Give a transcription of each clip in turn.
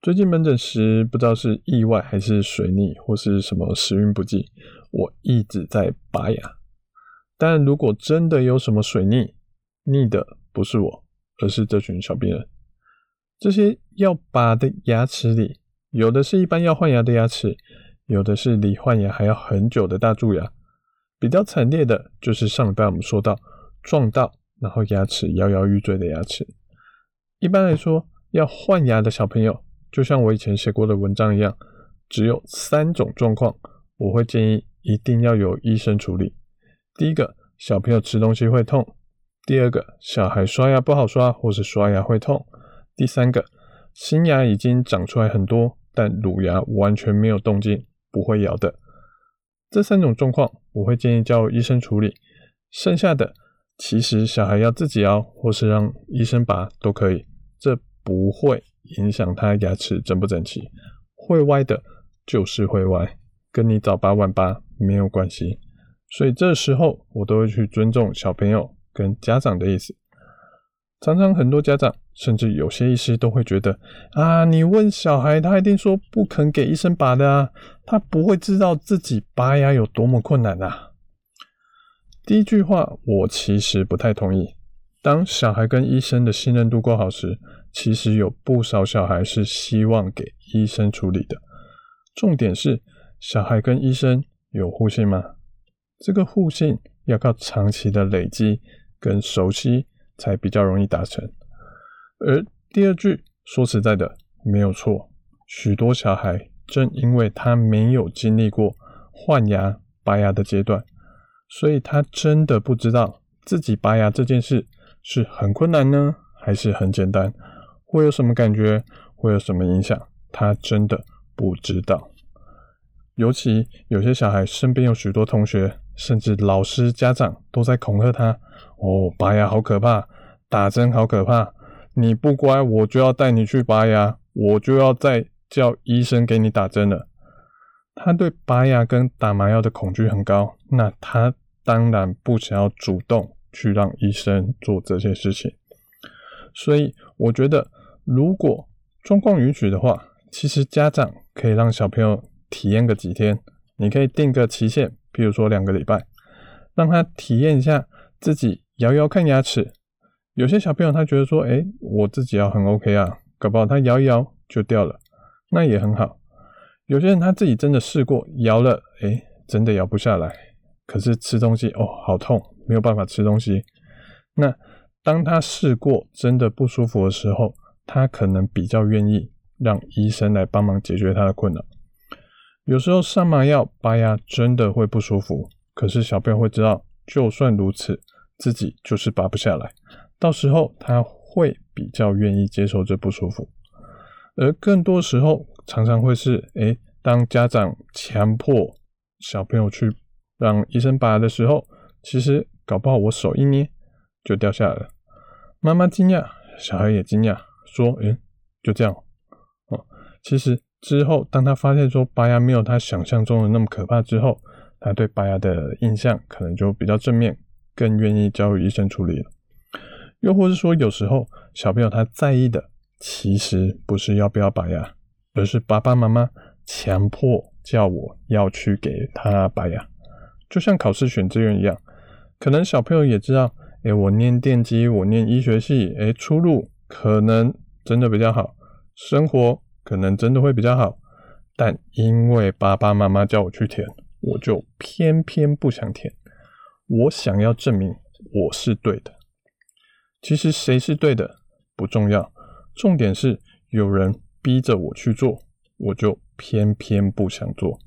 最近门诊时，不知道是意外还是水逆，或是什么时运不济，我一直在拔牙。但如果真的有什么水逆，逆的不是我，而是这群小病人。这些要拔的牙齿里，有的是一般要换牙的牙齿，有的是离换牙还要很久的大蛀牙。比较惨烈的就是上礼拜我们说到撞到，然后牙齿摇摇欲坠的牙齿。一般来说，要换牙的小朋友。就像我以前写过的文章一样，只有三种状况，我会建议一定要由医生处理。第一个，小朋友吃东西会痛；第二个，小孩刷牙不好刷，或是刷牙会痛；第三个，新牙已经长出来很多，但乳牙完全没有动静，不会咬的。这三种状况，我会建议叫医生处理。剩下的，其实小孩要自己摇，或是让医生拔都可以，这不会。影响他牙齿整不整齐，会歪的，就是会歪，跟你早拔晚拔没有关系。所以这时候我都会去尊重小朋友跟家长的意思。常常很多家长，甚至有些医师都会觉得啊，你问小孩，他一定说不肯给医生拔的啊，他不会知道自己拔牙有多么困难啊。第一句话，我其实不太同意。当小孩跟医生的信任度够好时，其实有不少小孩是希望给医生处理的。重点是，小孩跟医生有互信吗？这个互信要靠长期的累积跟熟悉才比较容易达成。而第二句说实在的，没有错。许多小孩正因为他没有经历过换牙、拔牙的阶段，所以他真的不知道自己拔牙这件事是很困难呢，还是很简单。会有什么感觉？会有什么影响？他真的不知道。尤其有些小孩身边有许多同学，甚至老师、家长都在恐吓他：“哦，拔牙好可怕，打针好可怕，你不乖，我就要带你去拔牙，我就要再叫医生给你打针了。”他对拔牙跟打麻药的恐惧很高，那他当然不想要主动去让医生做这些事情。所以我觉得。如果状况允许的话，其实家长可以让小朋友体验个几天。你可以定个期限，比如说两个礼拜，让他体验一下自己摇摇看牙齿。有些小朋友他觉得说，哎，我自己摇很 OK 啊，搞不好他摇一摇就掉了，那也很好。有些人他自己真的试过摇了，哎，真的摇不下来，可是吃东西哦，好痛，没有办法吃东西。那当他试过真的不舒服的时候，他可能比较愿意让医生来帮忙解决他的困扰。有时候上麻药拔牙真的会不舒服，可是小朋友会知道，就算如此，自己就是拔不下来。到时候他会比较愿意接受这不舒服。而更多时候，常常会是，诶，当家长强迫小朋友去让医生拔的时候，其实搞不好我手一捏就掉下来了。妈妈惊讶，小孩也惊讶。说，诶，就这样，哦，其实之后，当他发现说拔牙没有他想象中的那么可怕之后，他对拔牙的印象可能就比较正面，更愿意交由医生处理了。又或是说，有时候小朋友他在意的其实不是要不要拔牙，而是爸爸妈妈强迫叫我要去给他拔牙，就像考试选志愿一样，可能小朋友也知道，诶，我念电机，我念医学系，诶，出路。可能真的比较好，生活可能真的会比较好，但因为爸爸妈妈叫我去填，我就偏偏不想填。我想要证明我是对的。其实谁是对的不重要，重点是有人逼着我去做，我就偏偏不想做。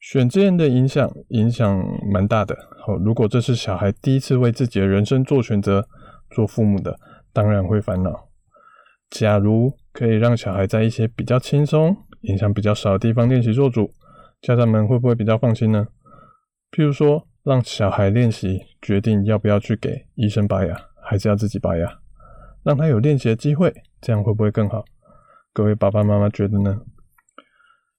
选志愿的影响影响蛮大的。好，如果这是小孩第一次为自己的人生做选择，做父母的。当然会烦恼。假如可以让小孩在一些比较轻松、影响比较少的地方练习做主，家长们会不会比较放心呢？譬如说，让小孩练习决定要不要去给医生拔牙，还是要自己拔牙，让他有练习的机会，这样会不会更好？各位爸爸妈妈觉得呢？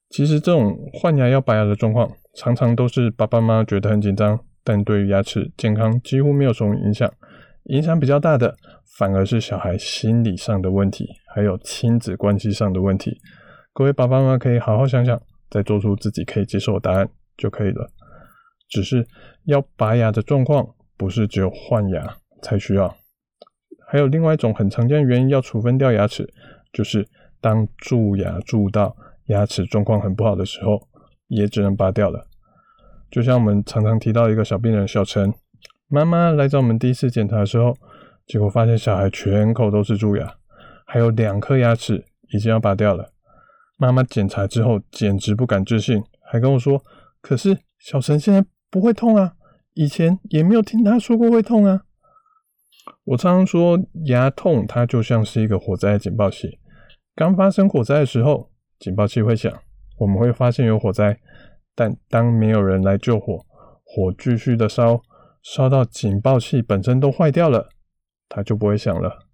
其实这种换牙要拔牙的状况，常常都是爸爸妈妈觉得很紧张，但对于牙齿健康几乎没有什么影响。影响比较大的，反而是小孩心理上的问题，还有亲子关系上的问题。各位爸爸妈妈可以好好想想，再做出自己可以接受的答案就可以了。只是要拔牙的状况，不是只有换牙才需要，还有另外一种很常见的原因要处分掉牙齿，就是。当蛀牙蛀到牙齿状况很不好的时候，也只能拔掉了。就像我们常常提到一个小病人小陈，妈妈来找我们第一次检查的时候，结果发现小孩全口都是蛀牙，还有两颗牙齿已经要拔掉了。妈妈检查之后简直不敢置信，还跟我说：“可是小陈现在不会痛啊，以前也没有听他说过会痛啊。”我常常说，牙痛它就像是一个火灾警报器。刚发生火灾的时候，警报器会响，我们会发现有火灾。但当没有人来救火，火继续的烧，烧到警报器本身都坏掉了，它就不会响了。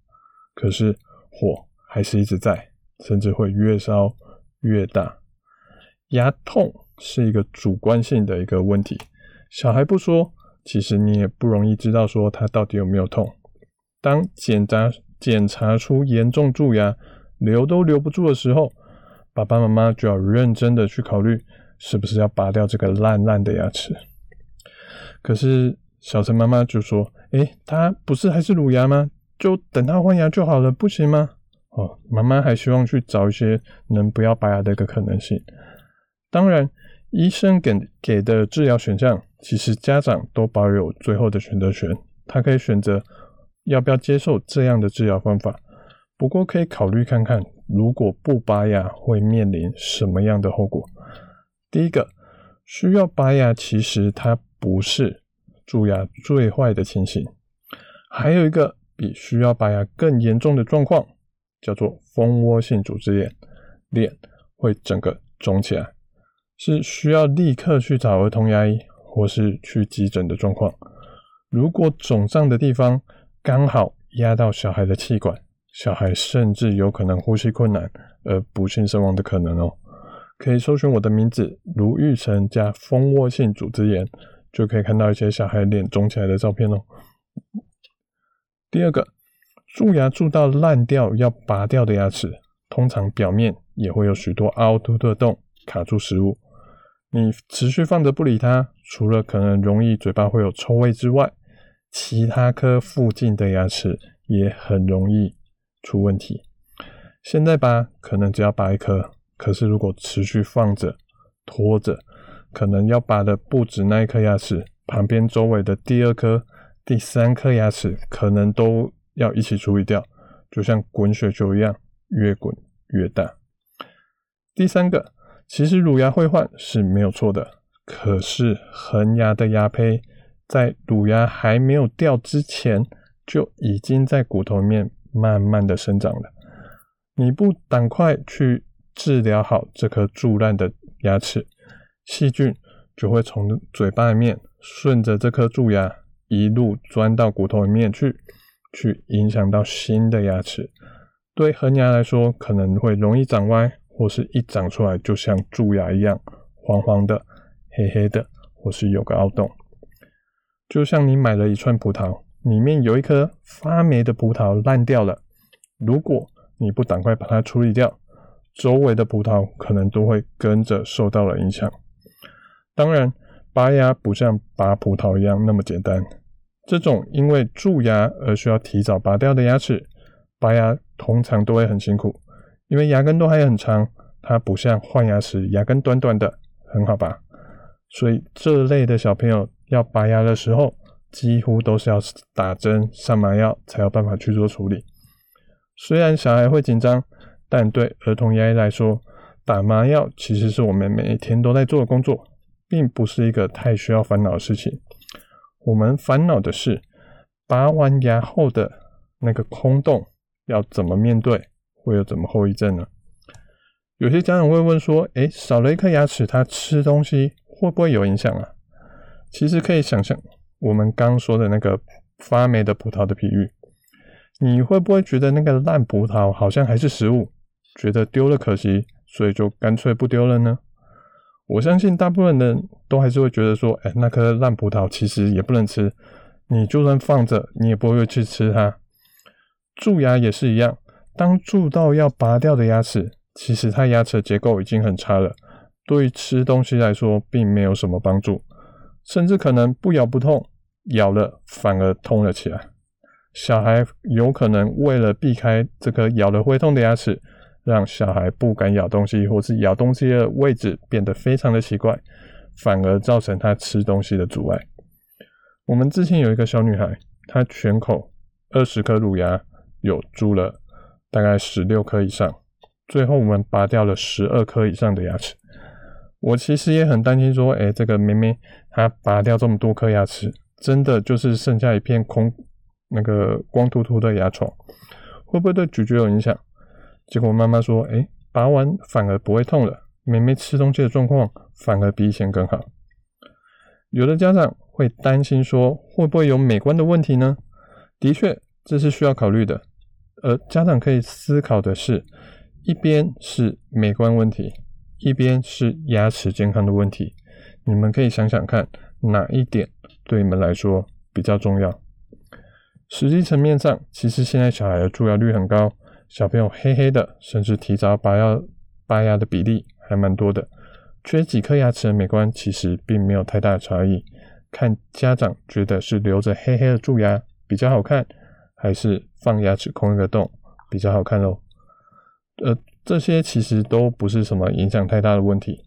可是火还是一直在，甚至会越烧越大。牙痛是一个主观性的一个问题，小孩不说，其实你也不容易知道说他到底有没有痛。当检查检查出严重蛀牙，留都留不住的时候，爸爸妈妈就要认真的去考虑，是不是要拔掉这个烂烂的牙齿。可是小陈妈妈就说：“诶，他不是还是乳牙吗？就等他换牙就好了，不行吗？”哦，妈妈还希望去找一些能不要拔牙的一个可能性。当然，医生给给的治疗选项，其实家长都保有最后的选择权，他可以选择要不要接受这样的治疗方法。不过可以考虑看看，如果不拔牙会面临什么样的后果。第一个，需要拔牙，其实它不是蛀牙最坏的情形。还有一个比需要拔牙更严重的状况，叫做蜂窝性组织炎，脸会整个肿起来，是需要立刻去找儿童牙医或是去急诊的状况。如果肿胀的地方刚好压到小孩的气管。小孩甚至有可能呼吸困难而不幸身亡的可能哦，可以搜寻我的名字卢玉成加蜂窝性组织炎，就可以看到一些小孩脸肿起来的照片哦。第二个，蛀牙蛀到烂掉要拔掉的牙齿，通常表面也会有许多凹凸的洞卡住食物，你持续放着不理它，除了可能容易嘴巴会有臭味之外，其他颗附近的牙齿也很容易。出问题，现在拔可能只要拔一颗，可是如果持续放着、拖着，可能要拔的不止那一颗牙齿，旁边周围的第二颗、第三颗牙齿可能都要一起处理掉，就像滚雪球一样，越滚越大。第三个，其实乳牙会换是没有错的，可是恒牙的牙胚在乳牙还没有掉之前，就已经在骨头面。慢慢的生长了，你不赶快去治疗好这颗蛀烂的牙齿，细菌就会从嘴巴里面顺着这颗蛀牙一路钻到骨头里面去，去影响到新的牙齿。对恒牙来说，可能会容易长歪，或是一长出来就像蛀牙一样黄黄的、黑黑的，或是有个凹洞。就像你买了一串葡萄。里面有一颗发霉的葡萄烂掉了，如果你不赶快把它处理掉，周围的葡萄可能都会跟着受到了影响。当然，拔牙不像拔葡萄一样那么简单。这种因为蛀牙而需要提早拔掉的牙齿，拔牙通常都会很辛苦，因为牙根都还很长，它不像换牙时牙根短短的，很好拔。所以这类的小朋友要拔牙的时候，几乎都是要打针、上麻药才有办法去做处理。虽然小孩会紧张，但对儿童牙医来说，打麻药其实是我们每天都在做的工作，并不是一个太需要烦恼的事情。我们烦恼的是，拔完牙后的那个空洞要怎么面对，会有怎么后遗症呢？有些家长会问说：“诶，少了一颗牙齿，他吃东西会不会有影响啊？”其实可以想象我们刚说的那个发霉的葡萄的比喻，你会不会觉得那个烂葡萄好像还是食物，觉得丢了可惜，所以就干脆不丢了呢？我相信大部分人都还是会觉得说：“诶，那颗烂葡萄其实也不能吃，你就算放着，你也不会去吃它。”蛀牙也是一样，当蛀到要拔掉的牙齿。其实它牙齿结构已经很差了，对于吃东西来说并没有什么帮助，甚至可能不咬不痛，咬了反而痛了起来。小孩有可能为了避开这颗咬了会痛的牙齿，让小孩不敢咬东西，或是咬东西的位置变得非常的奇怪，反而造成他吃东西的阻碍。我们之前有一个小女孩，她全口二十颗乳牙有蛀了大概十六颗以上。最后我们拔掉了十二颗以上的牙齿，我其实也很担心说，哎，这个妹妹她拔掉这么多颗牙齿，真的就是剩下一片空，那个光秃秃的牙床，会不会对咀嚼有影响？结果妈妈说，哎，拔完反而不会痛了，妹妹吃东西的状况反而比以前更好。有的家长会担心说，会不会有美观的问题呢？的确，这是需要考虑的，而家长可以思考的是。一边是美观问题，一边是牙齿健康的问题，你们可以想想看，哪一点对你们来说比较重要？实际层面上，其实现在小孩的蛀牙率很高，小朋友黑黑的，甚至提早拔牙拔牙的比例还蛮多的。缺几颗牙齿的美观其实并没有太大的差异，看家长觉得是留着黑黑的蛀牙比较好看，还是放牙齿空一个洞比较好看喽？呃，这些其实都不是什么影响太大的问题。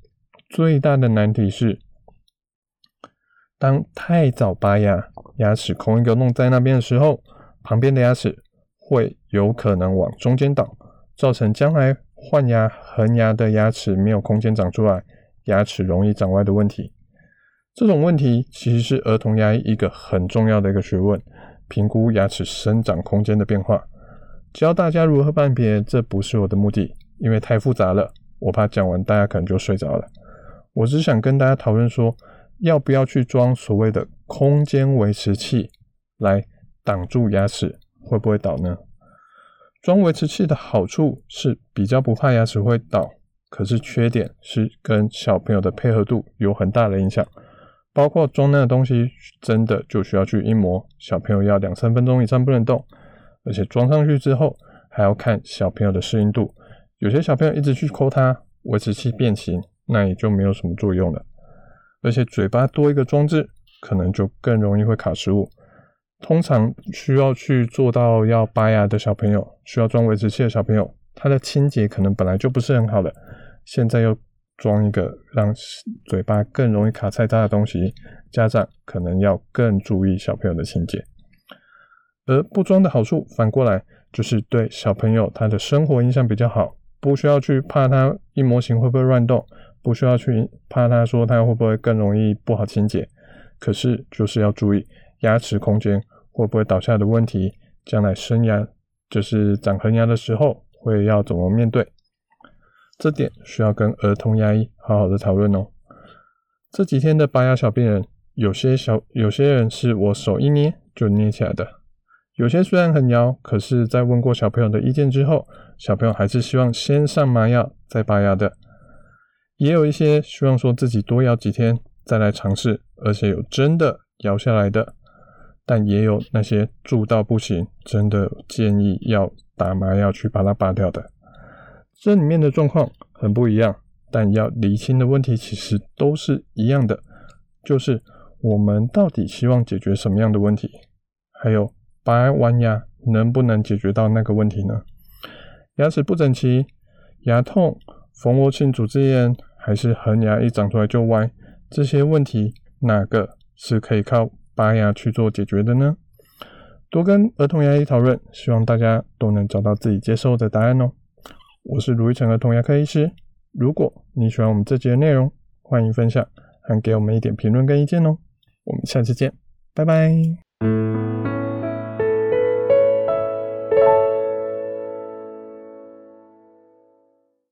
最大的难题是，当太早拔牙，牙齿空一个洞在那边的时候，旁边的牙齿会有可能往中间倒，造成将来换牙恒牙的牙齿没有空间长出来，牙齿容易长歪的问题。这种问题其实是儿童牙医一个很重要的一个学问，评估牙齿生长空间的变化。教大家如何判别，这不是我的目的，因为太复杂了，我怕讲完大家可能就睡着了。我只想跟大家讨论说，要不要去装所谓的空间维持器来挡住牙齿会不会倒呢？装维持器的好处是比较不怕牙齿会倒，可是缺点是跟小朋友的配合度有很大的影响，包括装那个东西真的就需要去阴摩，小朋友要两三分钟以上不能动。而且装上去之后，还要看小朋友的适应度。有些小朋友一直去抠它，维持器变形，那也就没有什么作用了。而且嘴巴多一个装置，可能就更容易会卡食物。通常需要去做到要拔牙的小朋友，需要装维持器的小朋友，他的清洁可能本来就不是很好的，现在又装一个让嘴巴更容易卡菜渣的东西，家长可能要更注意小朋友的清洁。而不装的好处，反过来就是对小朋友他的生活影响比较好，不需要去怕他一模型会不会乱动，不需要去怕他说他会不会更容易不好清洁。可是就是要注意牙齿空间会不会倒下的问题，将来生牙就是长恒牙的时候会要怎么面对，这点需要跟儿童牙医好好的讨论哦。这几天的拔牙小病人，有些小有些人是我手一捏就捏起来的。有些虽然很摇，可是，在问过小朋友的意见之后，小朋友还是希望先上麻药再拔牙的。也有一些希望说自己多摇几天再来尝试，而且有真的摇下来的。但也有那些蛀到不行，真的建议要打麻药去把它拔掉的。这里面的状况很不一样，但要厘清的问题其实都是一样的，就是我们到底希望解决什么样的问题，还有。拔完牙能不能解决到那个问题呢？牙齿不整齐、牙痛、蜂窝性组织炎，还是恒牙一长出来就歪？这些问题哪个是可以靠拔牙去做解决的呢？多跟儿童牙医讨论，希望大家都能找到自己接受的答案哦。我是卢一成儿童牙科医师。如果你喜欢我们这集的内容，欢迎分享，还给我们一点评论跟意见哦。我们下期见，拜拜。